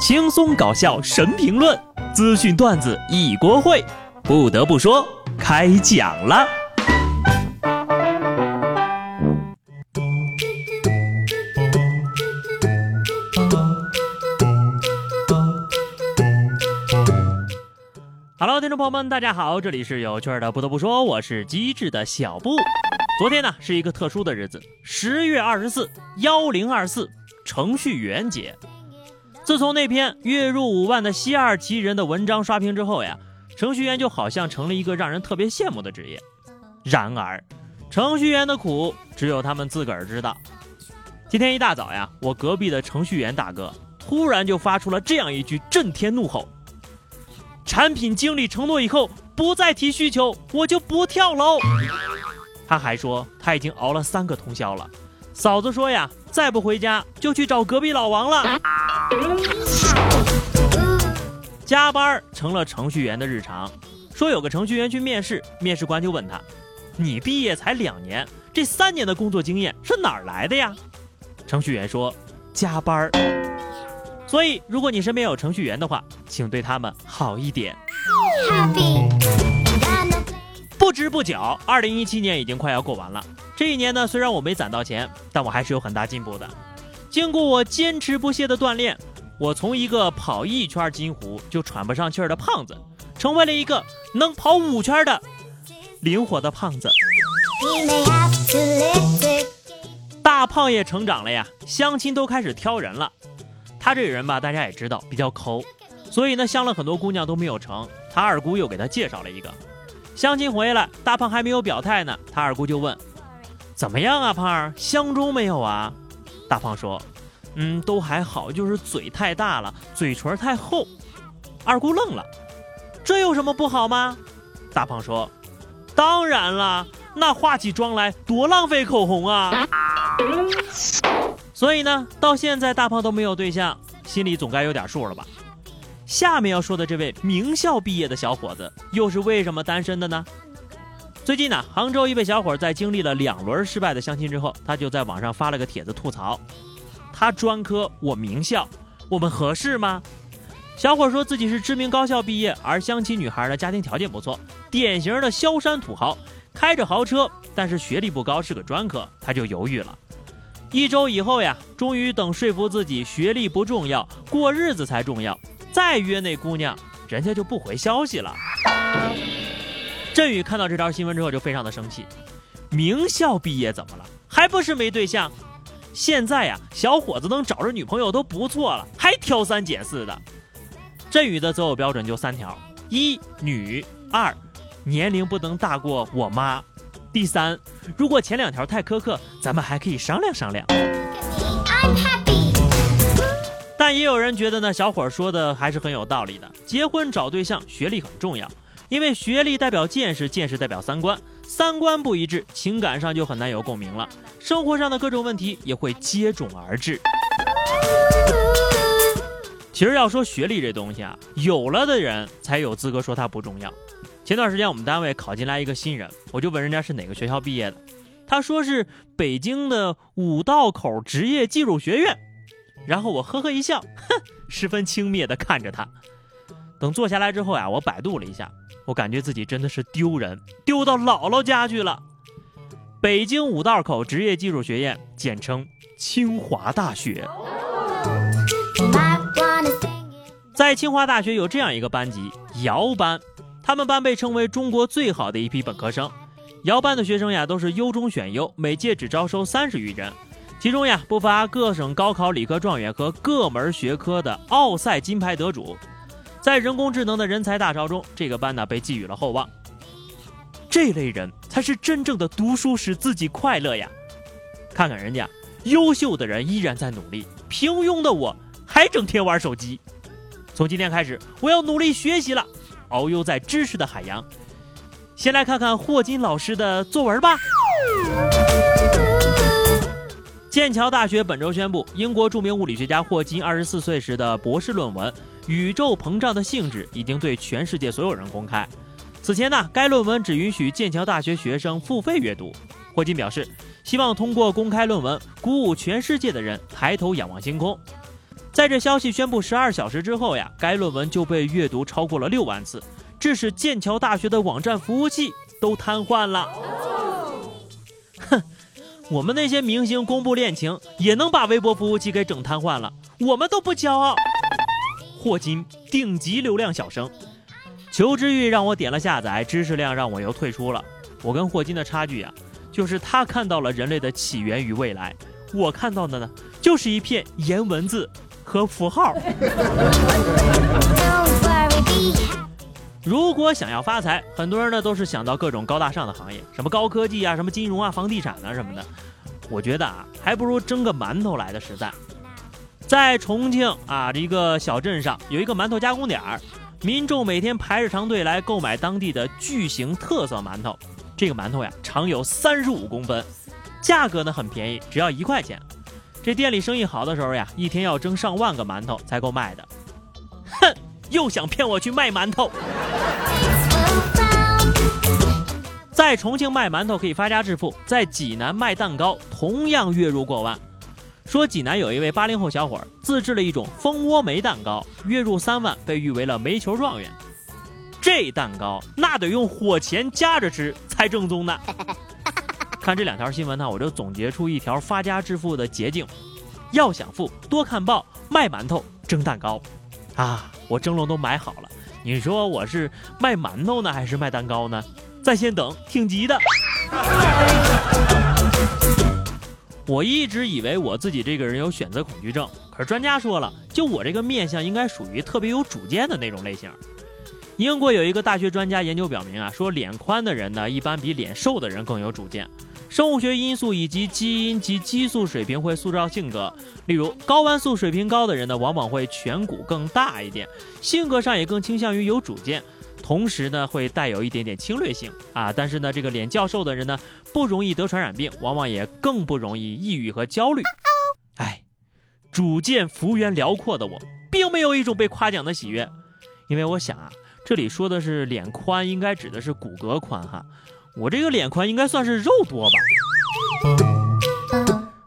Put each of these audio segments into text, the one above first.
轻松搞笑神评论，资讯段子一锅烩。不得不说，开讲了。Hello，听众朋友们，大家好，这里是有趣的。不得不说，我是机智的小布。昨天呢，是一个特殊的日子，十月二十四，幺零二四，程序员节。自从那篇月入五万的西二旗人的文章刷屏之后呀，程序员就好像成了一个让人特别羡慕的职业。然而，程序员的苦只有他们自个儿知道。今天一大早呀，我隔壁的程序员大哥突然就发出了这样一句震天怒吼：“产品经理承诺以后不再提需求，我就不跳楼。”他还说他已经熬了三个通宵了。嫂子说呀，再不回家就去找隔壁老王了。加班成了程序员的日常。说有个程序员去面试，面试官就问他：“你毕业才两年，这三年的工作经验是哪儿来的呀？”程序员说：“加班。”所以，如果你身边有程序员的话，请对他们好一点。不知不觉，二零一七年已经快要过完了。这一年呢，虽然我没攒到钱，但我还是有很大进步的。经过我坚持不懈的锻炼，我从一个跑一圈金湖就喘不上气儿的胖子，成为了一个能跑五圈的灵活的胖子。大胖也成长了呀，相亲都开始挑人了。他这人吧，大家也知道比较抠，所以呢，相了很多姑娘都没有成。他二姑又给他介绍了一个。相亲回来，大胖还没有表态呢，他二姑就问：“怎么样啊，胖儿，相中没有啊？”大胖说：“嗯，都还好，就是嘴太大了，嘴唇太厚。”二姑愣了：“这有什么不好吗？”大胖说：“当然了，那化起妆来多浪费口红啊！”所以呢，到现在大胖都没有对象，心里总该有点数了吧？下面要说的这位名校毕业的小伙子，又是为什么单身的呢？最近呢，杭州一位小伙在经历了两轮失败的相亲之后，他就在网上发了个帖子吐槽：他专科，我名校，我们合适吗？小伙说自己是知名高校毕业，而相亲女孩的家庭条件不错，典型的萧山土豪，开着豪车，但是学历不高，是个专科，他就犹豫了。一周以后呀，终于等说服自己学历不重要，过日子才重要，再约那姑娘，人家就不回消息了。振宇看到这条新闻之后就非常的生气，名校毕业怎么了？还不是没对象？现在呀，小伙子能找着女朋友都不错了，还挑三拣四的。振宇的择偶标准就三条：一女，二年龄不能大过我妈，第三，如果前两条太苛刻，咱们还可以商量商量。但也有人觉得呢，小伙说的还是很有道理的，结婚找对象学历很重要。因为学历代表见识，见识代表三观，三观不一致，情感上就很难有共鸣了，生活上的各种问题也会接踵而至。其实要说学历这东西啊，有了的人才有资格说它不重要。前段时间我们单位考进来一个新人，我就问人家是哪个学校毕业的，他说是北京的五道口职业技术学院，然后我呵呵一笑，哼，十分轻蔑地看着他。等坐下来之后呀，我百度了一下。我感觉自己真的是丢人，丢到姥姥家去了。北京五道口职业技术学院，简称清华大学。在清华大学有这样一个班级——姚班，他们班被称为中国最好的一批本科生。姚班的学生呀，都是优中选优，每届只招收三十余人，其中呀不乏各省高考理科状元和各门学科的奥赛金牌得主。在人工智能的人才大潮中，这个班呢被寄予了厚望。这类人才是真正的读书使自己快乐呀！看看人家，优秀的人依然在努力，平庸的我还整天玩手机。从今天开始，我要努力学习了，遨游在知识的海洋。先来看看霍金老师的作文吧。剑桥大学本周宣布，英国著名物理学家霍金二十四岁时的博士论文。宇宙膨胀的性质已经对全世界所有人公开。此前呢，该论文只允许剑桥大学学生付费阅读。霍金表示，希望通过公开论文，鼓舞全世界的人抬头仰望星空。在这消息宣布十二小时之后呀，该论文就被阅读超过了六万次，致使剑桥大学的网站服务器都瘫痪了。哼，我们那些明星公布恋情也能把微博服务器给整瘫痪了，我们都不骄傲。霍金顶级流量小生，求知欲让我点了下载，知识量让我又退出了。我跟霍金的差距啊，就是他看到了人类的起源与未来，我看到的呢，就是一片颜文字和符号。如果想要发财，很多人呢都是想到各种高大上的行业，什么高科技啊，什么金融啊，房地产啊什么的。我觉得啊，还不如蒸个馒头来的实在。在重庆啊，一个小镇上有一个馒头加工点儿，民众每天排着长队来购买当地的巨型特色馒头。这个馒头呀，长有三十五公分，价格呢很便宜，只要一块钱。这店里生意好的时候呀，一天要蒸上万个馒头才够卖的。哼，又想骗我去卖馒头？在重庆卖馒头可以发家致富，在济南卖蛋糕同样月入过万。说济南有一位八零后小伙自制了一种蜂窝煤蛋糕，月入三万，被誉为了煤球状元。这蛋糕那得用火钳夹着吃才正宗呢。看这两条新闻呢，我就总结出一条发家致富的捷径：要想富，多看报，卖馒头，蒸蛋糕。啊，我蒸笼都买好了，你说我是卖馒头呢，还是卖蛋糕呢？在线等，挺急的。我一直以为我自己这个人有选择恐惧症，可是专家说了，就我这个面相应该属于特别有主见的那种类型。英国有一个大学专家研究表明啊，说脸宽的人呢，一般比脸瘦的人更有主见。生物学因素以及基因及激素水平会塑造性格，例如睾丸素水平高的人呢，往往会颧骨更大一点，性格上也更倾向于有主见。同时呢，会带有一点点侵略性啊，但是呢，这个脸较瘦的人呢，不容易得传染病，往往也更不容易抑郁和焦虑。哎，主见幅员辽阔的我，并没有一种被夸奖的喜悦，因为我想啊，这里说的是脸宽，应该指的是骨骼宽哈，我这个脸宽应该算是肉多吧。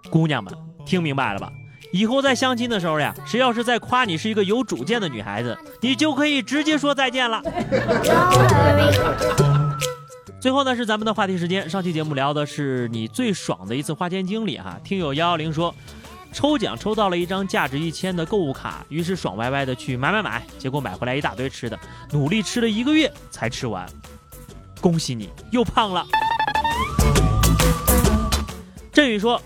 姑娘们，听明白了吧？以后在相亲的时候呀，谁要是再夸你是一个有主见的女孩子，你就可以直接说再见了。最后呢，是咱们的话题时间。上期节目聊的是你最爽的一次花钱经历哈。听友幺幺零说，抽奖抽到了一张价值一千的购物卡，于是爽歪歪的去买买买，结果买回来一大堆吃的，努力吃了一个月才吃完。恭喜你又胖了。振宇说。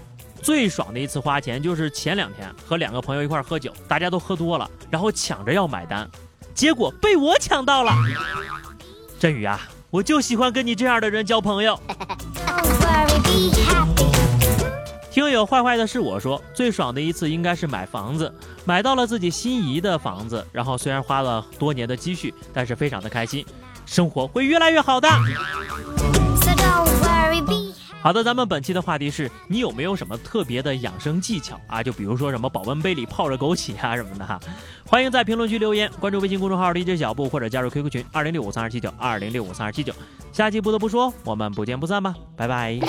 最爽的一次花钱就是前两天和两个朋友一块喝酒，大家都喝多了，然后抢着要买单，结果被我抢到了。振宇啊，我就喜欢跟你这样的人交朋友。听友坏坏的是我说，最爽的一次应该是买房子，买到了自己心仪的房子，然后虽然花了多年的积蓄，但是非常的开心，生活会越来越好的。好的，咱们本期的话题是你有没有什么特别的养生技巧啊？就比如说什么保温杯里泡着枸杞啊什么的哈。欢迎在评论区留言，关注微信公众号 DJ 小布或者加入 QQ 群二零六五三二七九二零六五三二七九。下期不得不说，我们不见不散吧，拜拜。